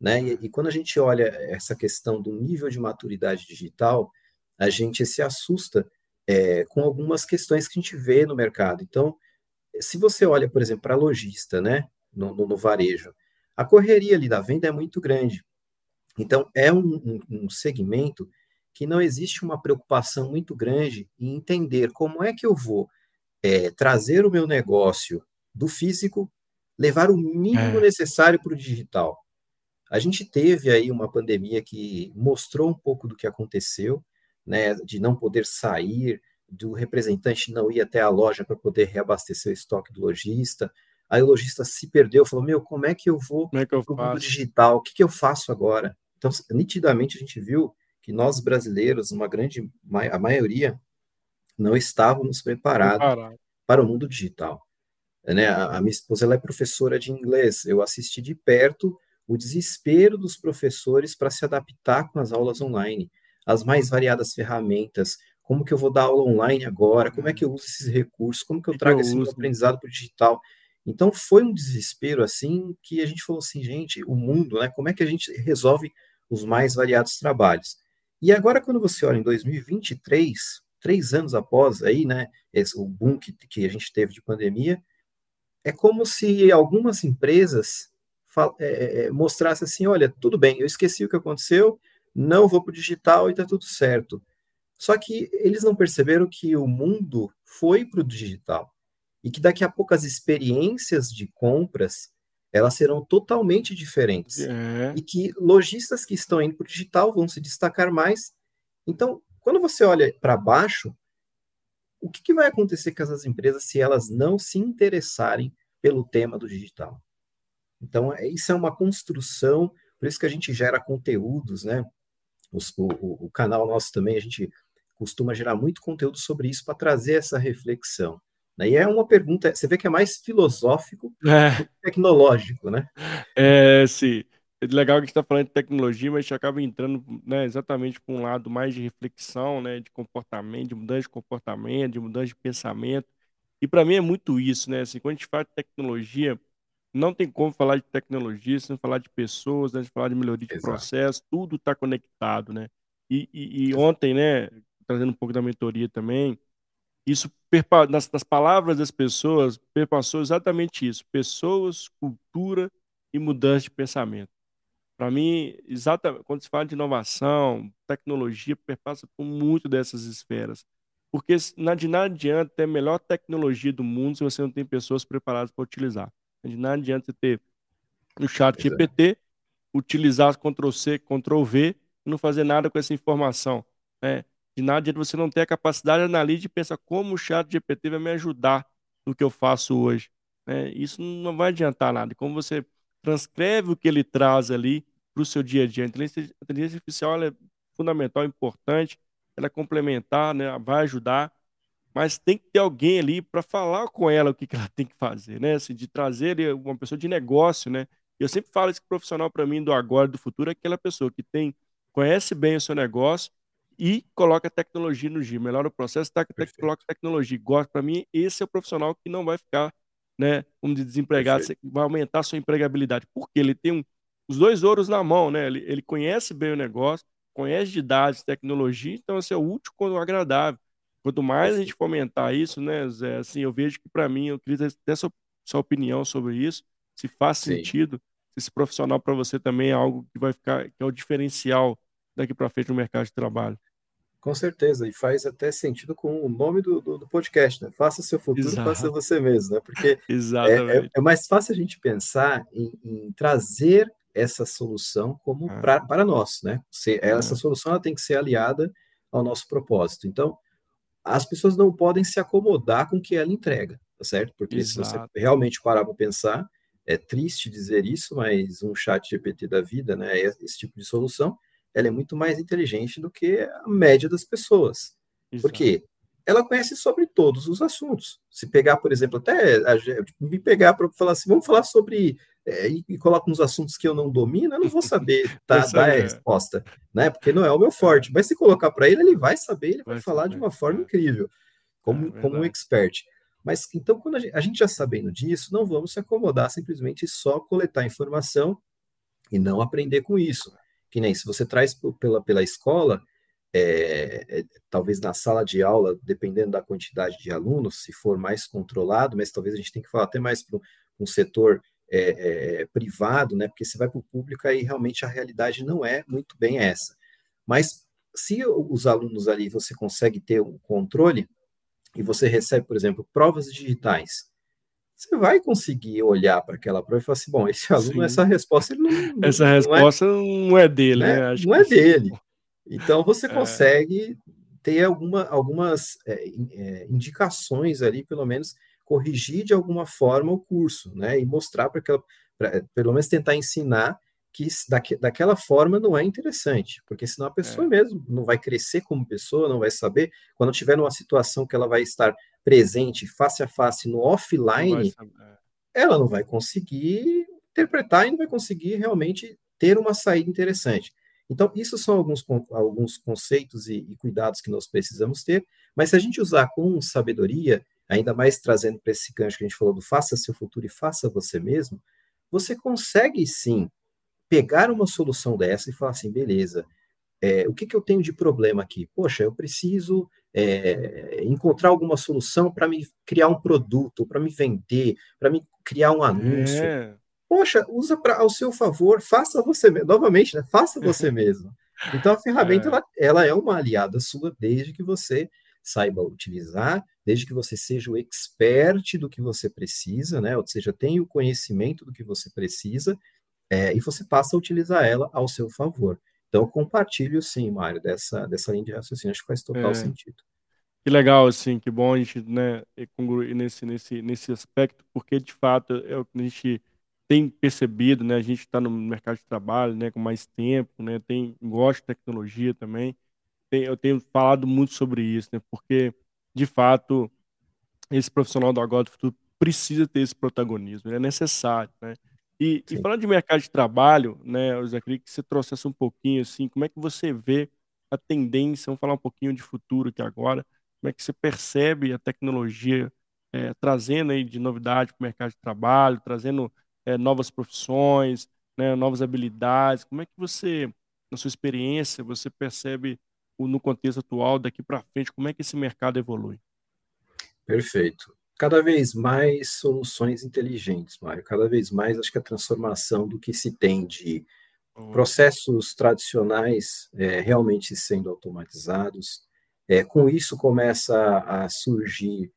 Né? E, e, quando a gente olha essa questão do nível de maturidade digital, a gente se assusta é, com algumas questões que a gente vê no mercado. Então, se você olha, por exemplo, para a lojista, né, no, no, no, varejo, a correria ali da venda é muito grande. Então, é um, um, um segmento que não existe uma preocupação muito grande em entender como é que eu vou é, trazer o meu negócio do físico, levar o mínimo é. necessário para o digital. A gente teve aí uma pandemia que mostrou um pouco do que aconteceu, né, de não poder sair, do representante não ir até a loja para poder reabastecer o estoque do lojista. Aí o lojista se perdeu, falou: Meu, como é que eu vou para o mundo digital? O que, que eu faço agora? Então, nitidamente, a gente viu que nós brasileiros, uma grande, a maioria, não estávamos preparados Preparado. para o mundo digital. Né? A, a minha esposa ela é professora de inglês. Eu assisti de perto o desespero dos professores para se adaptar com as aulas online as mais variadas ferramentas, como que eu vou dar aula online agora, como é que eu uso esses recursos, como que eu trago esse meu aprendizado para o digital. Então foi um desespero assim que a gente falou assim, gente, o mundo, né? Como é que a gente resolve os mais variados trabalhos? E agora quando você olha em 2023, três anos após aí, né, esse, o boom que, que a gente teve de pandemia, é como se algumas empresas é, é, mostrassem assim, olha, tudo bem, eu esqueci o que aconteceu, não vou para o digital e está tudo certo. Só que eles não perceberam que o mundo foi para o digital e que daqui a pouco as experiências de compras elas serão totalmente diferentes. É. E que lojistas que estão indo para o digital vão se destacar mais. Então, quando você olha para baixo, o que, que vai acontecer com essas empresas se elas não se interessarem pelo tema do digital? Então, é, isso é uma construção, por isso que a gente gera conteúdos, né? Os, o, o, canal nosso também, a gente costuma gerar muito conteúdo sobre isso para trazer essa reflexão. E é uma pergunta, você vê que é mais filosófico é. tecnológico, né? É, sim. É legal que a gente está falando de tecnologia, mas a gente acaba entrando né, exatamente para um lado mais de reflexão, né, de comportamento, de mudança de comportamento, de mudança de pensamento. E para mim é muito isso, né? Assim, quando a gente fala de tecnologia, não tem como falar de tecnologia sem falar de pessoas, né, sem falar de melhoria de Exato. processo, tudo está conectado, né? E, e, e, ontem, né, trazendo um pouco da mentoria também, isso nas, nas palavras das pessoas perpassou exatamente isso: pessoas, cultura e mudança de pensamento. Para mim, exatamente, quando se fala de inovação, tecnologia, perpassa por muito dessas esferas. Porque de nada adianta ter a melhor tecnologia do mundo se você não tem pessoas preparadas para utilizar. De nada adianta ter o chat GPT, é. utilizar Ctrl-C, Ctrl-V e não fazer nada com essa informação. Né? De nada adianta você não ter a capacidade de analisar e pensar como o chat GPT vai me ajudar no que eu faço hoje. Né? Isso não vai adiantar nada. Como você transcreve o que ele traz ali para o seu dia a dia. A inteligência, a inteligência artificial é fundamental, importante, ela é complementar, né? vai ajudar, mas tem que ter alguém ali para falar com ela o que, que ela tem que fazer, né? Assim, de trazer uma pessoa de negócio, né? Eu sempre falo esse profissional para mim do agora, do futuro, é aquela pessoa que tem conhece bem o seu negócio e coloca tecnologia no giro, melhora o processo, tá, coloca tecnologia. Gosta para mim, esse é o profissional que não vai ficar, né, como de desempregado, vai aumentar a sua empregabilidade, porque ele tem um, os dois ouros na mão, né? Ele, ele conhece bem o negócio, conhece de dados, tecnologia, então esse é útil quando agradável. Quanto mais a gente fomentar isso, né, Zé, assim, eu vejo que para mim, eu queria ter sua, sua opinião sobre isso, se faz Sim. sentido, se esse profissional para você também é algo que vai ficar, que é o diferencial daqui para frente no mercado de trabalho. Com certeza, e faz até sentido com o nome do, do, do podcast, né? Faça seu futuro, Exato. faça você mesmo, né? Porque é, é, é, mais fácil a gente pensar em, em trazer essa solução como ah. pra, para nós, né? Se, essa ah. solução ela tem que ser aliada ao nosso propósito. Então, as pessoas não podem se acomodar com o que ela entrega, tá certo? Porque Exato. se você realmente parar para pensar, é triste dizer isso, mas um chat GPT da vida, né, esse tipo de solução, ela é muito mais inteligente do que a média das pessoas. Exato. Por quê? ela conhece sobre todos os assuntos. Se pegar, por exemplo, até me pegar para falar assim, vamos falar sobre é, e, e coloca uns assuntos que eu não domino, eu não vou saber tá, dar a resposta, né? Porque não é o meu forte. Mas se colocar para ele, ele vai saber, ele vai, vai falar saber. de uma forma incrível, como, é como um expert. Mas então, quando a gente, a gente já sabendo disso, não vamos se acomodar simplesmente só coletar informação e não aprender com isso. Que nem se você traz pela, pela escola, é, é, talvez na sala de aula, dependendo da quantidade de alunos, se for mais controlado, mas talvez a gente tenha que falar até mais para um setor é, é, privado, né? Porque você vai para o público aí realmente a realidade não é muito bem essa. Mas se os alunos ali você consegue ter um controle e você recebe, por exemplo, provas digitais, você vai conseguir olhar para aquela prova e falar assim, bom, esse aluno, Sim. essa resposta não, essa não é resposta é, não é dele, né? né? não é dele. Então você é. consegue ter alguma, algumas é, é, indicações ali, pelo menos corrigir de alguma forma o curso, né? E mostrar para aquela, pra, pelo menos tentar ensinar que daque, daquela forma não é interessante, porque senão a pessoa mesmo não vai crescer como pessoa, não vai saber. Quando tiver numa situação que ela vai estar presente face a face no offline, não é. ela não vai conseguir interpretar e não vai conseguir realmente ter uma saída interessante. Então, isso são alguns, alguns conceitos e, e cuidados que nós precisamos ter, mas se a gente usar com sabedoria, ainda mais trazendo para esse gancho que a gente falou do faça seu futuro e faça você mesmo, você consegue sim pegar uma solução dessa e falar assim, beleza, é, o que, que eu tenho de problema aqui? Poxa, eu preciso é, encontrar alguma solução para me criar um produto, para me vender, para me criar um anúncio. É. Poxa, usa para ao seu favor, faça você mesmo. Novamente, né? Faça você mesmo. Então a ferramenta é. Ela, ela é uma aliada sua desde que você saiba utilizar, desde que você seja o expert do que você precisa, né? Ou seja, tenha o conhecimento do que você precisa é, e você passa a utilizar ela ao seu favor. Então, compartilho sim, Mário, dessa, dessa linha de raciocínio, acho que faz total é. sentido. Que legal, assim, que bom a gente né, congruir nesse, nesse, nesse aspecto, porque de fato é o que a gente tem percebido, né? A gente está no mercado de trabalho, né, com mais tempo, né? Tem gosta de tecnologia também. Tem, eu tenho falado muito sobre isso, né? Porque de fato esse profissional do agora do futuro precisa ter esse protagonismo, é necessário, né? E, e, falando de mercado de trabalho, né, eu queria que você trouxesse um pouquinho assim, como é que você vê a tendência, vamos falar um pouquinho de futuro aqui agora, como é que você percebe a tecnologia é, trazendo aí de novidade para o mercado de trabalho, trazendo é, novas profissões, né, novas habilidades? Como é que você, na sua experiência, você percebe o, no contexto atual, daqui para frente, como é que esse mercado evolui? Perfeito. Cada vez mais soluções inteligentes, Mário. Cada vez mais acho que a transformação do que se tem de processos tradicionais é, realmente sendo automatizados, é, com isso começa a surgir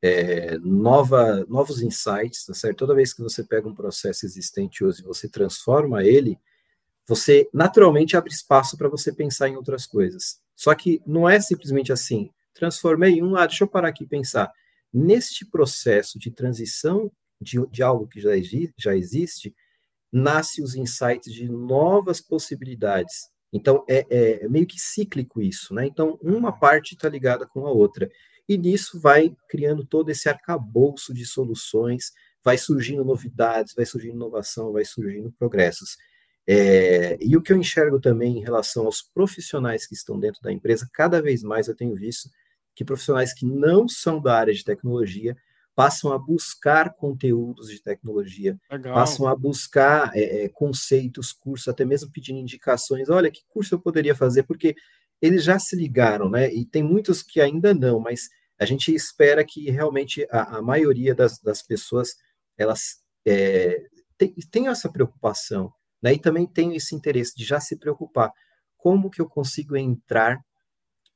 é, nova, novos insights, tá certo? Toda vez que você pega um processo existente hoje e você transforma ele, você naturalmente abre espaço para você pensar em outras coisas. Só que não é simplesmente assim, transformei um, ah, deixa eu parar aqui e pensar. Neste processo de transição de, de algo que já, já existe, nasce os insights de novas possibilidades. Então, é, é, é, meio que cíclico isso, né? Então, uma parte está ligada com a outra. E nisso vai criando todo esse arcabouço de soluções, vai surgindo novidades, vai surgindo inovação, vai surgindo progressos. É, e o que eu enxergo também em relação aos profissionais que estão dentro da empresa, cada vez mais eu tenho visto que profissionais que não são da área de tecnologia passam a buscar conteúdos de tecnologia, Legal. passam a buscar é, é, conceitos, cursos, até mesmo pedindo indicações. Olha, que curso eu poderia fazer? Porque eles já se ligaram, né? E tem muitos que ainda não, mas a gente espera que realmente a, a maioria das, das, pessoas elas é, tenham essa preocupação, né? E também tem esse interesse de já se preocupar. Como que eu consigo entrar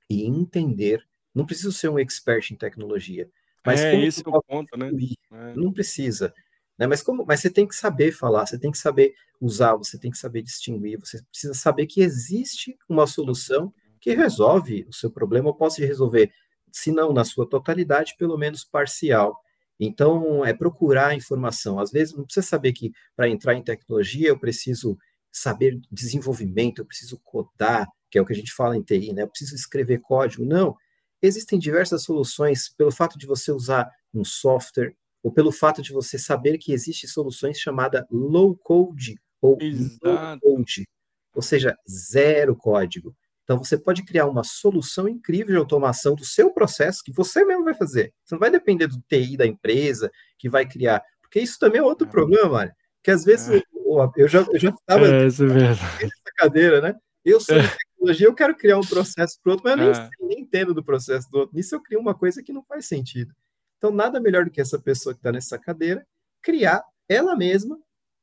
e entender? Não preciso ser um expert em tecnologia, mas é, esse é o ponto, né? É. Não precisa. Né? Mas, como, mas você tem que saber falar, você tem que saber usar, você tem que saber distinguir, você precisa saber que existe uma solução que resolve o seu problema, ou possa resolver, se não na sua totalidade, pelo menos parcial. Então, é procurar informação. Às vezes, não precisa saber que para entrar em tecnologia eu preciso saber desenvolvimento, eu preciso codar, que é o que a gente fala em TI, né? Eu preciso escrever código. Não, Existem diversas soluções pelo fato de você usar um software ou pelo fato de você saber que existem soluções chamadas low code ou no code, ou seja, zero código. Então você pode criar uma solução incrível de automação do seu processo que você mesmo vai fazer. Você não vai depender do TI da empresa que vai criar, porque isso também é outro é. problema, Mário. Que às vezes é. eu, eu já eu já estava é, é nessa cadeira, né? Eu sou é tecnologia, eu quero criar um processo para outro, mas eu nem, é. nem entendo do processo do outro. Nisso eu crio uma coisa que não faz sentido. Então, nada melhor do que essa pessoa que está nessa cadeira criar ela mesma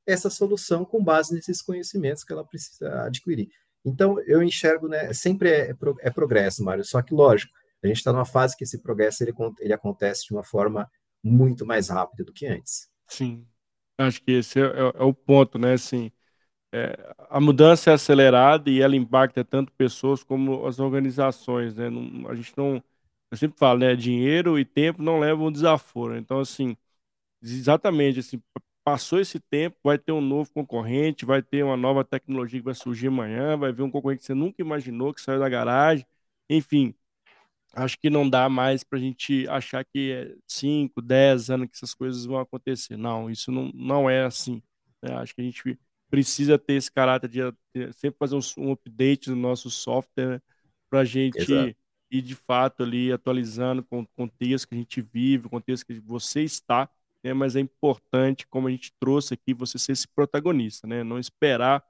essa solução com base nesses conhecimentos que ela precisa adquirir. Então, eu enxergo, né, sempre é, é, é progresso, Mário, só que, lógico, a gente está numa fase que esse progresso ele, ele acontece de uma forma muito mais rápida do que antes. Sim, acho que esse é, é, é o ponto, né, assim, é, a mudança é acelerada e ela impacta tanto pessoas como as organizações, né? Não, a gente não, eu sempre falo, né? Dinheiro e tempo não levam desaforo. Então, assim, exatamente, assim, passou esse tempo, vai ter um novo concorrente, vai ter uma nova tecnologia que vai surgir amanhã, vai ver um concorrente que você nunca imaginou que saiu da garagem, enfim. Acho que não dá mais para a gente achar que é 5, 10 anos que essas coisas vão acontecer. Não, isso não, não é assim. Né? Acho que a gente precisa ter esse caráter de, sempre fazer um, um, update no nosso software né, para a gente Exato. ir de fato ali atualizando com o contexto que a gente vive, o contexto que você está, né? mas é importante, como a gente trouxe aqui, você ser esse protagonista, né? não esperar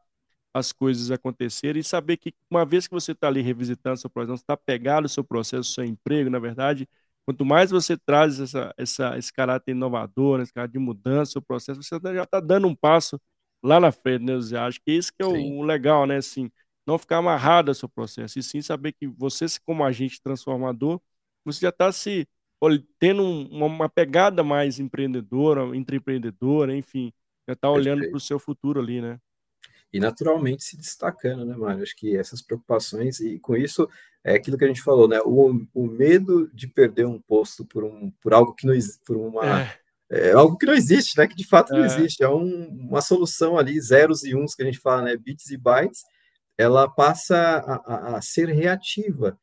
as coisas acontecerem e saber que uma vez que você está ali revisitando seu processo, está pegado o seu processo, o seu emprego, na verdade, quanto mais você traz essa, essa, esse caráter inovador, esse caráter de mudança, seu processo, você já está dando um passo lá na frente, né, Zé? Acho que isso que é o, o, legal, né? Assim, não ficar amarrado ao seu processo, e sim saber que você, como agente transformador, você já está se tendo uma, uma, pegada mais empreendedora, empreendedora, enfim, já está olhando para o seu futuro ali, né? E naturalmente se destacando, né, Mário? Acho que essas preocupações, e com isso é aquilo que a gente falou, né? O, o medo de perder um posto por, um, por algo que não por uma. É. É algo que não existe, né? Que de fato não é. existe. É um, uma solução ali, zeros e uns que a gente fala, né? Bits e bytes, ela passa a, a, a ser reativa.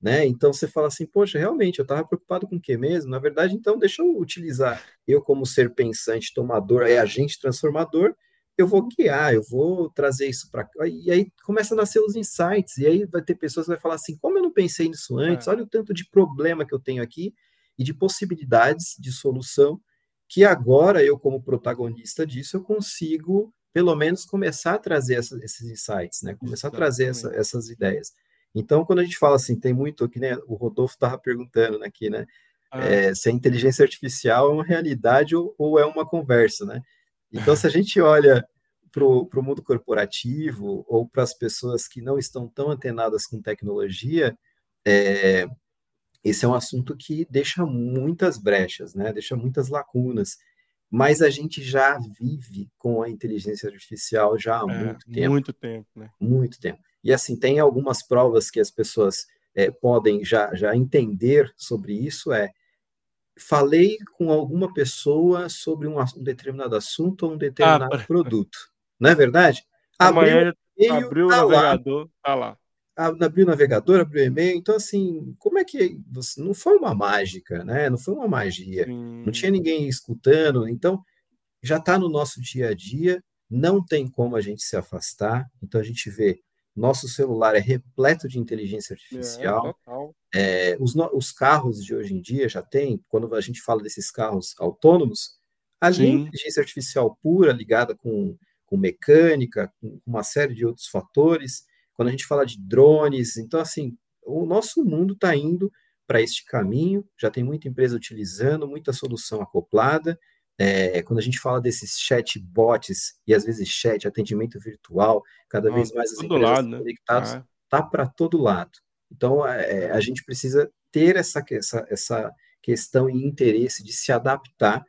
Né? Então você fala assim, poxa, realmente, eu estava preocupado com o que mesmo? Na verdade, então deixa eu utilizar eu como ser pensante, tomador, é agente transformador, eu vou guiar, eu vou trazer isso para cá. E aí começa a nascer os insights, e aí vai ter pessoas que vai falar assim, como eu não pensei nisso antes? É. Olha o tanto de problema que eu tenho aqui e de possibilidades de solução que agora eu como protagonista disso eu consigo pelo menos começar a trazer essa, esses insights, né? Começar Exatamente. a trazer essa, essas ideias. Então, quando a gente fala assim, tem muito aqui, né? O Rodolfo estava perguntando né, aqui, né? Ah. É, se a inteligência artificial é uma realidade ou, ou, é uma conversa, né? Então, se a gente olha para o mundo corporativo ou para as pessoas que não estão tão antenadas com tecnologia, é, esse é um assunto que deixa muitas brechas, né? Deixa muitas lacunas. Mas a gente já vive com a inteligência artificial já há é, muito tempo. Muito tempo, né? Muito tempo. E assim, tem algumas provas que as pessoas é, podem já, já entender sobre isso, é falei com alguma pessoa sobre um, um determinado assunto ou um determinado ah, produto. Não é verdade? Amanhã abriu, abriu o navegador, tá lá. Abriu o navegador, abriu o e-mail. Então, assim, como é que. Você, não foi uma mágica, né? Não foi uma magia. Não tinha ninguém escutando. Então, já está no nosso dia a dia. Não tem como a gente se afastar. Então, a gente vê nosso celular é repleto de inteligência artificial. É, é, os, os, carros de hoje em dia já tem, quando a gente fala desses carros autônomos, ali é inteligência artificial pura ligada com, com mecânica, com uma série de outros fatores. Quando a gente fala de drones, então assim, o nosso mundo está indo para este caminho, já tem muita empresa utilizando, muita solução acoplada, é, quando a gente fala desses chatbots e às vezes chat, atendimento virtual, cada vez mais as empresas lado, né? conectadas, ah. tá para todo lado. Então é, a gente precisa ter essa, essa, essa questão e interesse de se adaptar,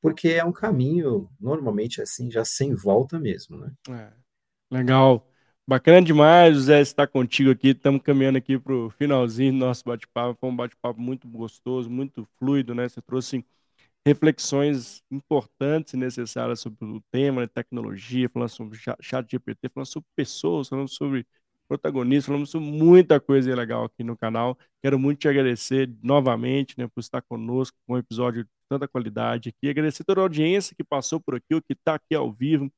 porque é um caminho normalmente assim já sem volta mesmo, né? É. Legal. Bacana demais, José, estar contigo aqui. Estamos caminhando aqui para o finalzinho do nosso bate-papo. Foi um bate-papo muito gostoso, muito fluido, né? Você trouxe reflexões importantes e necessárias sobre o tema, né, tecnologia, falando sobre chat GPT, falando sobre pessoas, falando sobre protagonistas, falando sobre muita coisa legal aqui no canal. Quero muito te agradecer novamente né, por estar conosco com um episódio de tanta qualidade aqui. Agradecer toda a audiência que passou por aqui, o que está aqui ao vivo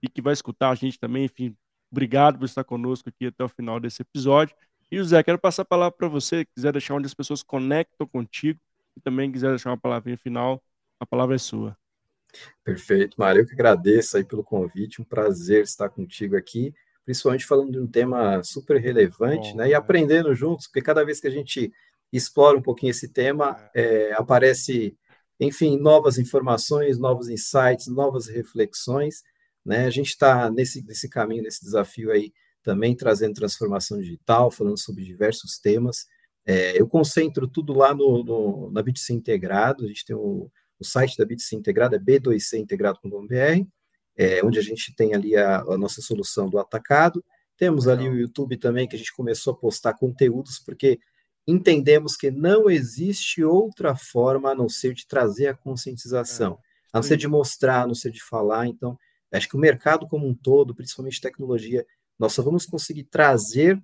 e que vai escutar a gente também. Enfim, obrigado por estar conosco aqui até o final desse episódio. E, José, quero passar a palavra para você, quiser deixar onde as pessoas conectam contigo, e também quiser deixar uma palavrinha final, a palavra é sua. Perfeito, Mário. Eu que agradeço aí pelo convite, um prazer estar contigo aqui, principalmente falando de um tema super relevante, Bom, né? E aprendendo juntos, porque cada vez que a gente explora um pouquinho esse tema, é, aparece, enfim, novas informações, novos insights, novas reflexões, né? A gente está nesse, nesse caminho, nesse desafio aí, também trazendo transformação digital, falando sobre diversos temas. É, eu concentro tudo lá no, no, na BitC Integrado, a gente tem o, o site da BitC Integrado, é b2cintegrado.com.br, é, onde a gente tem ali a, a, nossa solução do atacado, temos ali o YouTube também, que a gente começou a postar conteúdos, porque entendemos que não existe outra forma a não ser de trazer a conscientização, é, a não ser de mostrar, a não ser de falar, então, acho que o mercado como um todo, principalmente tecnologia, nós só vamos conseguir trazer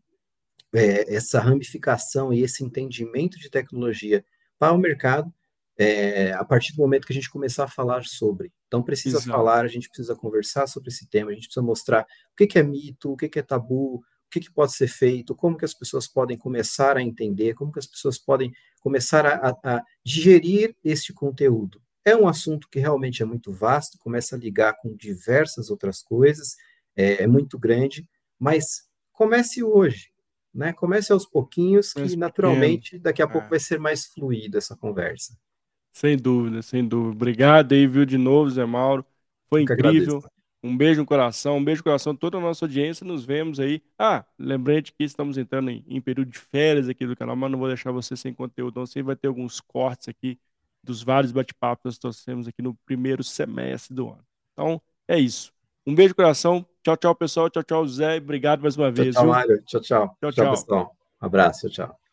é, essa ramificação e esse entendimento de tecnologia para o mercado é, a partir do momento que a gente começar a falar sobre. Então, precisa Exato. falar, a gente precisa conversar sobre esse tema, a gente precisa mostrar o que, que é mito, o que, que é tabu, o que, que pode ser feito, como que as pessoas podem começar a entender, como que as pessoas podem começar a, a, a digerir este conteúdo. É um assunto que realmente é muito vasto, começa a ligar com diversas outras coisas, é, é muito grande, mas comece hoje, né? Comece aos pouquinhos, que Mas naturalmente daqui a pouco é. vai ser mais fluida essa conversa. Sem dúvida, sem dúvida. Obrigado aí, viu, de novo, Zé Mauro. Foi incrível. Um beijo no coração, um beijo no coração toda a nossa audiência. Nos vemos aí. Ah, lembrete que estamos entrando em, em, período de férias aqui do canal, mas não vou deixar você sem conteúdo. Então, você vai ter alguns cortes aqui dos vários bate-papos que nós trouxemos aqui no primeiro semestre do ano. Então, é isso. Um beijo no coração. Tchau, tchau, pessoal. Tchau, tchau, Zé. Obrigado mais uma tchau, vez. Tchau, Mário. Tchau, tchau. Tchau, tchau. tchau pessoal. Um abraço. Tchau, tchau.